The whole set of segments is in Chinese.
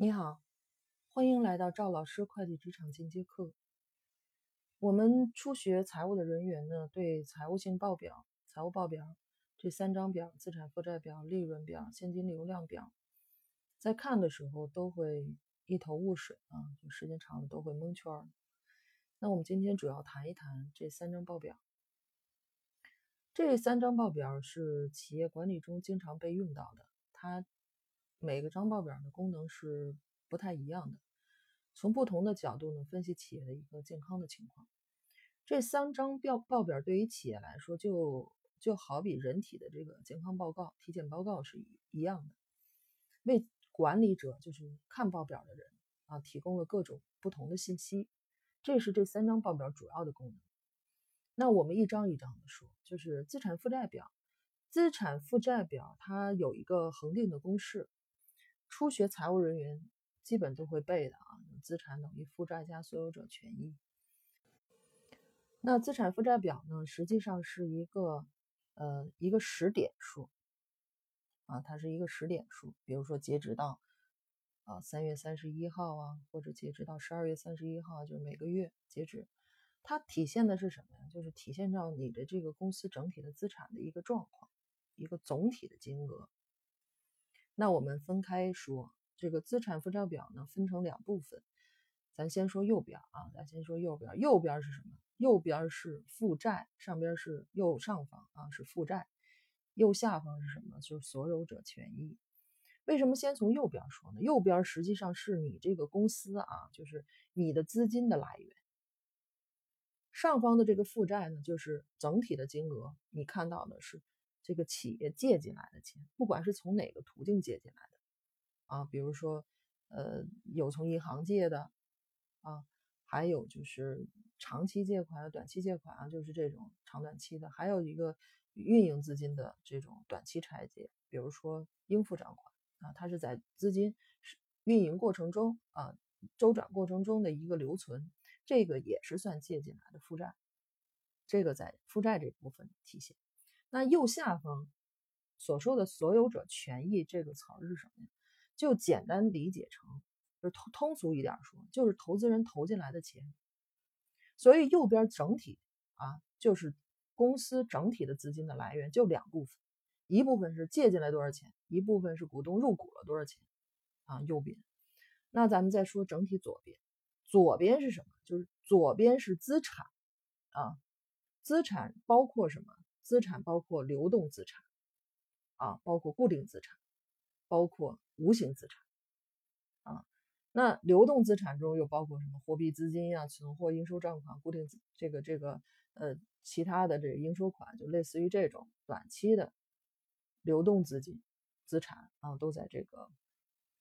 你好，欢迎来到赵老师会计职场进阶课。我们初学财务的人员呢，对财务性报表、财务报表这三张表——资产负债表、利润表、现金流量表，在看的时候都会一头雾水啊，就时间长了都会蒙圈。那我们今天主要谈一谈这三张报表。这三张报表是企业管理中经常被用到的，它。每个张报表的功能是不太一样的，从不同的角度呢分析企业的一个健康的情况。这三张表报表对于企业来说，就就好比人体的这个健康报告、体检报告是一一样的，为管理者就是看报表的人啊提供了各种不同的信息。这是这三张报表主要的功能。那我们一张一张的说，就是资产负债表。资产负债表它有一个恒定的公式。初学财务人员基本都会背的啊，资产等于负债加所有者权益。那资产负债表呢，实际上是一个呃一个时点数啊，它是一个时点数。比如说截止到啊三月三十一号啊，或者截止到十二月三十一号，就是每个月截止。它体现的是什么呀？就是体现到你的这个公司整体的资产的一个状况，一个总体的金额。那我们分开说，这个资产负债表呢，分成两部分。咱先说右边啊，咱先说右边。右边是什么？右边是负债，上边是右上方啊，是负债。右下方是什么？就是所有者权益。为什么先从右边说呢？右边实际上是你这个公司啊，就是你的资金的来源。上方的这个负债呢，就是整体的金额，你看到的是。这个企业借进来的钱，不管是从哪个途径借进来的，啊，比如说，呃，有从银行借的，啊，还有就是长期借款、短期借款啊，就是这种长短期的，还有一个运营资金的这种短期拆借，比如说应付账款啊，它是在资金运营过程中啊，周转过程中的一个留存，这个也是算借进来的负债，这个在负债这部分体现。那右下方所说的所有者权益这个词儿是什么呀？就简单理解成，就通通俗一点说，就是投资人投进来的钱。所以右边整体啊，就是公司整体的资金的来源就两部分，一部分是借进来多少钱，一部分是股东入股了多少钱啊。右边，那咱们再说整体左边，左边是什么？就是左边是资产啊，资产包括什么？资产包括流动资产，啊，包括固定资产，包括无形资产，啊，那流动资产中又包括什么？货币资金呀、存货、应收账款、固定这个这个呃其他的这个应收款，就类似于这种短期的流动资金资产啊，都在这个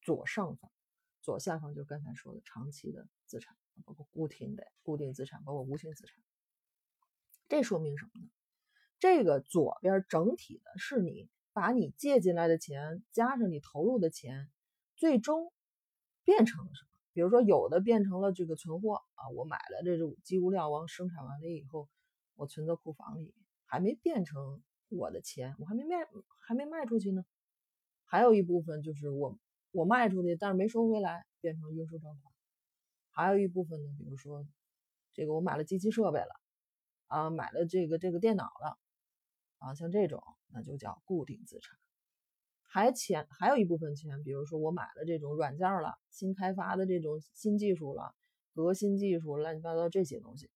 左上方，左下方就刚才说的长期的资产，包括固定的固定资产，包括无形资产。这说明什么呢？这个左边整体的是你把你借进来的钱加上你投入的钱，最终变成了什么？比如说有的变成了这个存货啊，我买了这种机物料，完生产完了以后，我存在库房里，还没变成我的钱，我还没卖，还没卖出去呢。还有一部分就是我我卖出去，但是没收回来，变成应收账款。还有一部分呢，比如说这个我买了机器设备了，啊，买了这个这个电脑了。啊，像这种那就叫固定资产，还钱还有一部分钱，比如说我买了这种软件了，新开发的这种新技术了，核心技术乱七八糟这些东西，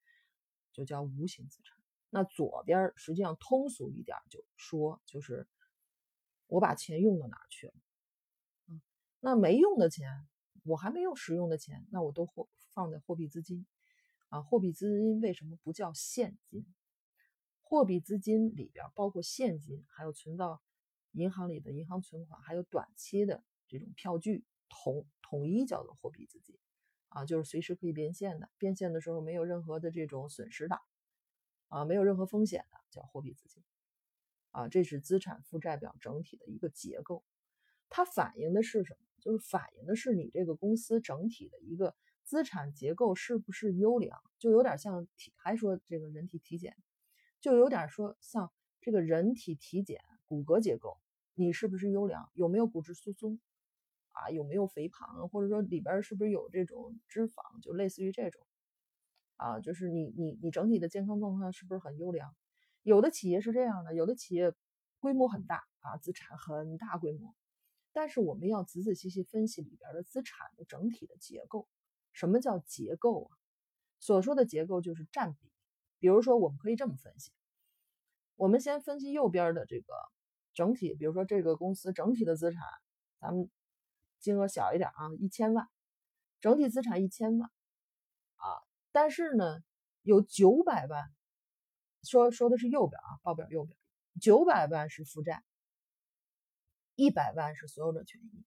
就叫无形资产。那左边实际上通俗一点就说，就是我把钱用到哪去了，嗯，那没用的钱，我还没有使用的钱，那我都货放在货币资金，啊，货币资金为什么不叫现金？货币资金里边包括现金，还有存到银行里的银行存款，还有短期的这种票据，统统一叫做货币资金，啊，就是随时可以变现的，变现的时候没有任何的这种损失的，啊，没有任何风险的叫货币资金，啊，这是资产负债表整体的一个结构，它反映的是什么？就是反映的是你这个公司整体的一个资产结构是不是优良，就有点像体，还说这个人体体检。就有点说像这个人体体检骨骼结构，你是不是优良？有没有骨质疏松？啊，有没有肥胖，或者说里边是不是有这种脂肪，就类似于这种啊，就是你你你整体的健康状况是不是很优良？有的企业是这样的，有的企业规模很大啊，资产很大规模，但是我们要仔仔细细分析里边的资产的整体的结构。什么叫结构啊？所说的结构就是占比。比如说，我们可以这么分析：我们先分析右边的这个整体，比如说这个公司整体的资产，咱们金额小一点啊，一千万，整体资产一千万啊，但是呢，有九百万，说说的是右边啊，报表右边，九百万是负债，一百万是所有者权益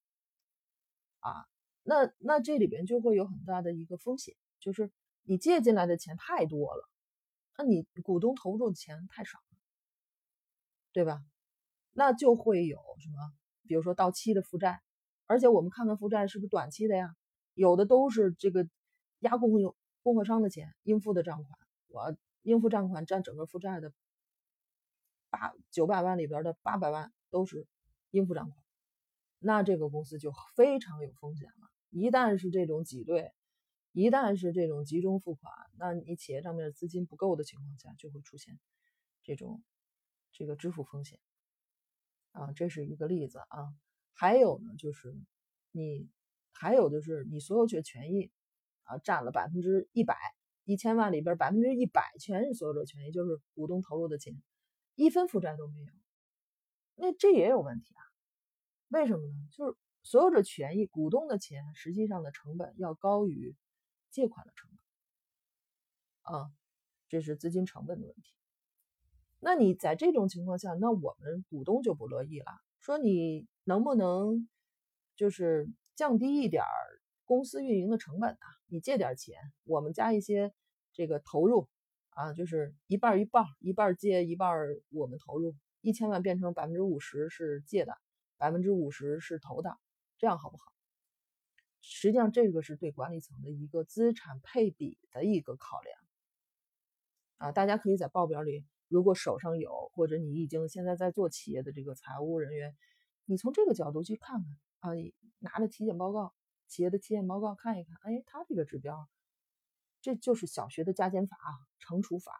啊。那那这里边就会有很大的一个风险，就是你借进来的钱太多了，那你股东投入的钱太少了，对吧？那就会有什么，比如说到期的负债，而且我们看看负债是不是短期的呀？有的都是这个压供有供货商的钱，应付的账款，我应付账款占整个负债的八九百万里边的八百万都是应付账款，那这个公司就非常有风险了。一旦是这种挤兑，一旦是这种集中付款，那你企业账面资金不够的情况下，就会出现这种这个支付风险啊，这是一个例子啊。还有呢，就是你还有就是你所有权权益啊占了百分之一百，一千万里边百分之一百全是所有者权益，就是股东投入的钱，一分负债都没有，那这也有问题啊？为什么呢？就是。所有者权益，股东的钱实际上的成本要高于借款的成本，啊，这是资金成本的问题。那你在这种情况下，那我们股东就不乐意了，说你能不能就是降低一点公司运营的成本呢？你借点钱，我们加一些这个投入，啊，就是一半一半，一半借一半我们投入，一千万变成百分之五十是借的，百分之五十是投的。这样好不好？实际上，这个是对管理层的一个资产配比的一个考量啊。大家可以在报表里，如果手上有，或者你已经现在在做企业的这个财务人员，你从这个角度去看看啊，你拿着体检报告，企业的体检报告看一看，哎，他这个指标，这就是小学的加减法、乘除法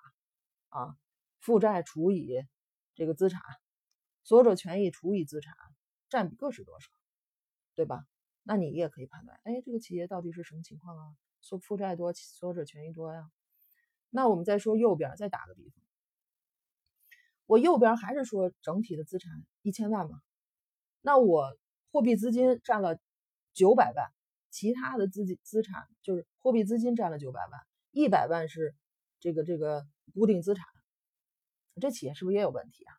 啊，负债除以这个资产，所有者权益除以资产，占比各是多少？对吧？那你也可以判断，哎，这个企业到底是什么情况啊？说负债多，所有者权益多呀。那我们再说右边，再打个比方，我右边还是说整体的资产一千万嘛？那我货币资金占了九百万，其他的资金资产就是货币资金占了九百万，一百万是这个这个固定资产，这企业是不是也有问题啊？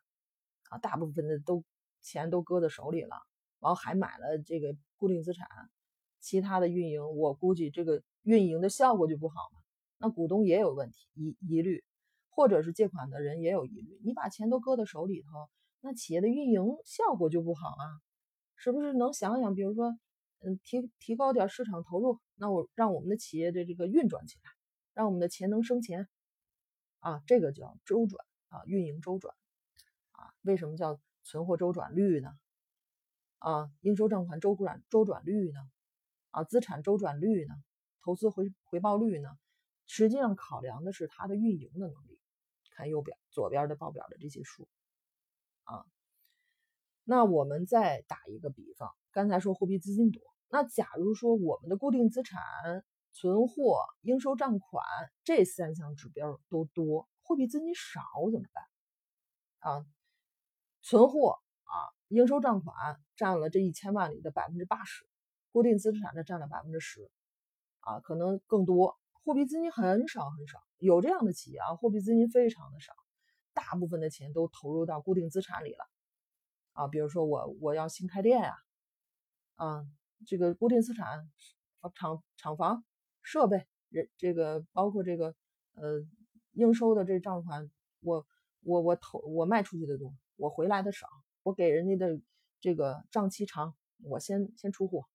啊，大部分的都钱都搁在手里了。然后还买了这个固定资产，其他的运营，我估计这个运营的效果就不好嘛。那股东也有问题疑疑虑，或者是借款的人也有疑虑。你把钱都搁在手里头，那企业的运营效果就不好啊，是不是？能想想，比如说，嗯，提提高点市场投入，那我让我们的企业的这个运转起来，让我们的钱能生钱啊，这个叫周转啊，运营周转啊。为什么叫存货周转率呢？啊，应收账款周转周转率呢？啊，资产周转率呢？投资回回报率呢？实际上考量的是它的运营的能力。看右边左边的报表的这些数，啊，那我们再打一个比方，刚才说货币资金多，那假如说我们的固定资产、存货、应收账款这三项指标都多，货币资金少怎么办？啊，存货。应收账款占了这一千万里的百分之八十，固定资产呢占了百分之十，啊，可能更多。货币资金很少很少，有这样的企业啊，货币资金非常的少，大部分的钱都投入到固定资产里了，啊，比如说我我要新开店呀，啊，这个固定资产，厂厂房、设备，人这个包括这个呃应收的这账款，我我我投我卖出去的多，我回来的少。我给人家的这个账期长，我先先出货，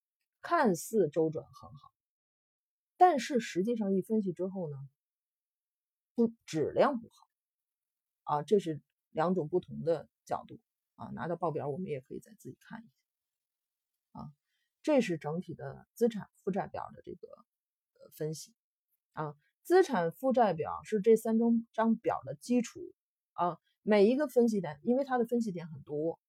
看似周转很好，但是实际上一分析之后呢，不质量不好啊，这是两种不同的角度啊。拿到报表我们也可以再自己看一下啊。这是整体的资产负债表的这个分析啊。资产负债表是这三张张表的基础啊。每一个分析点，因为它的分析点很多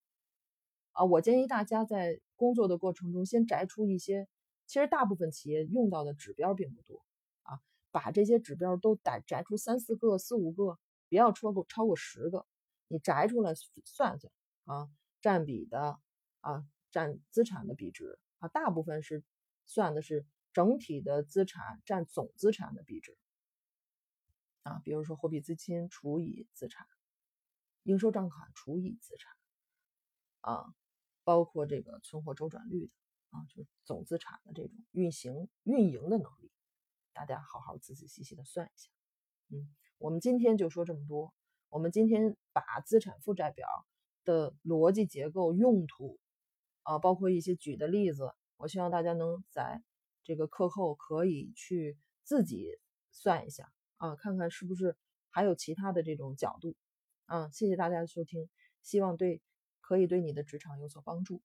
啊，我建议大家在工作的过程中先摘出一些，其实大部分企业用到的指标并不多啊，把这些指标都摘摘出三四个、四五个，不要超过超过十个，你摘出来算算啊，占比的啊，占资产的比值啊，大部分是算的是整体的资产占总资产的比值啊，比如说货币资金除以资产。应收账款除以资产，啊，包括这个存货周转率的啊，就是总资产的这种运行运营的能力，大家好好仔仔细细的算一下。嗯，我们今天就说这么多。我们今天把资产负债表的逻辑结构、用途啊，包括一些举的例子，我希望大家能在这个课后可以去自己算一下啊，看看是不是还有其他的这种角度。嗯，谢谢大家的收听，希望对可以对你的职场有所帮助。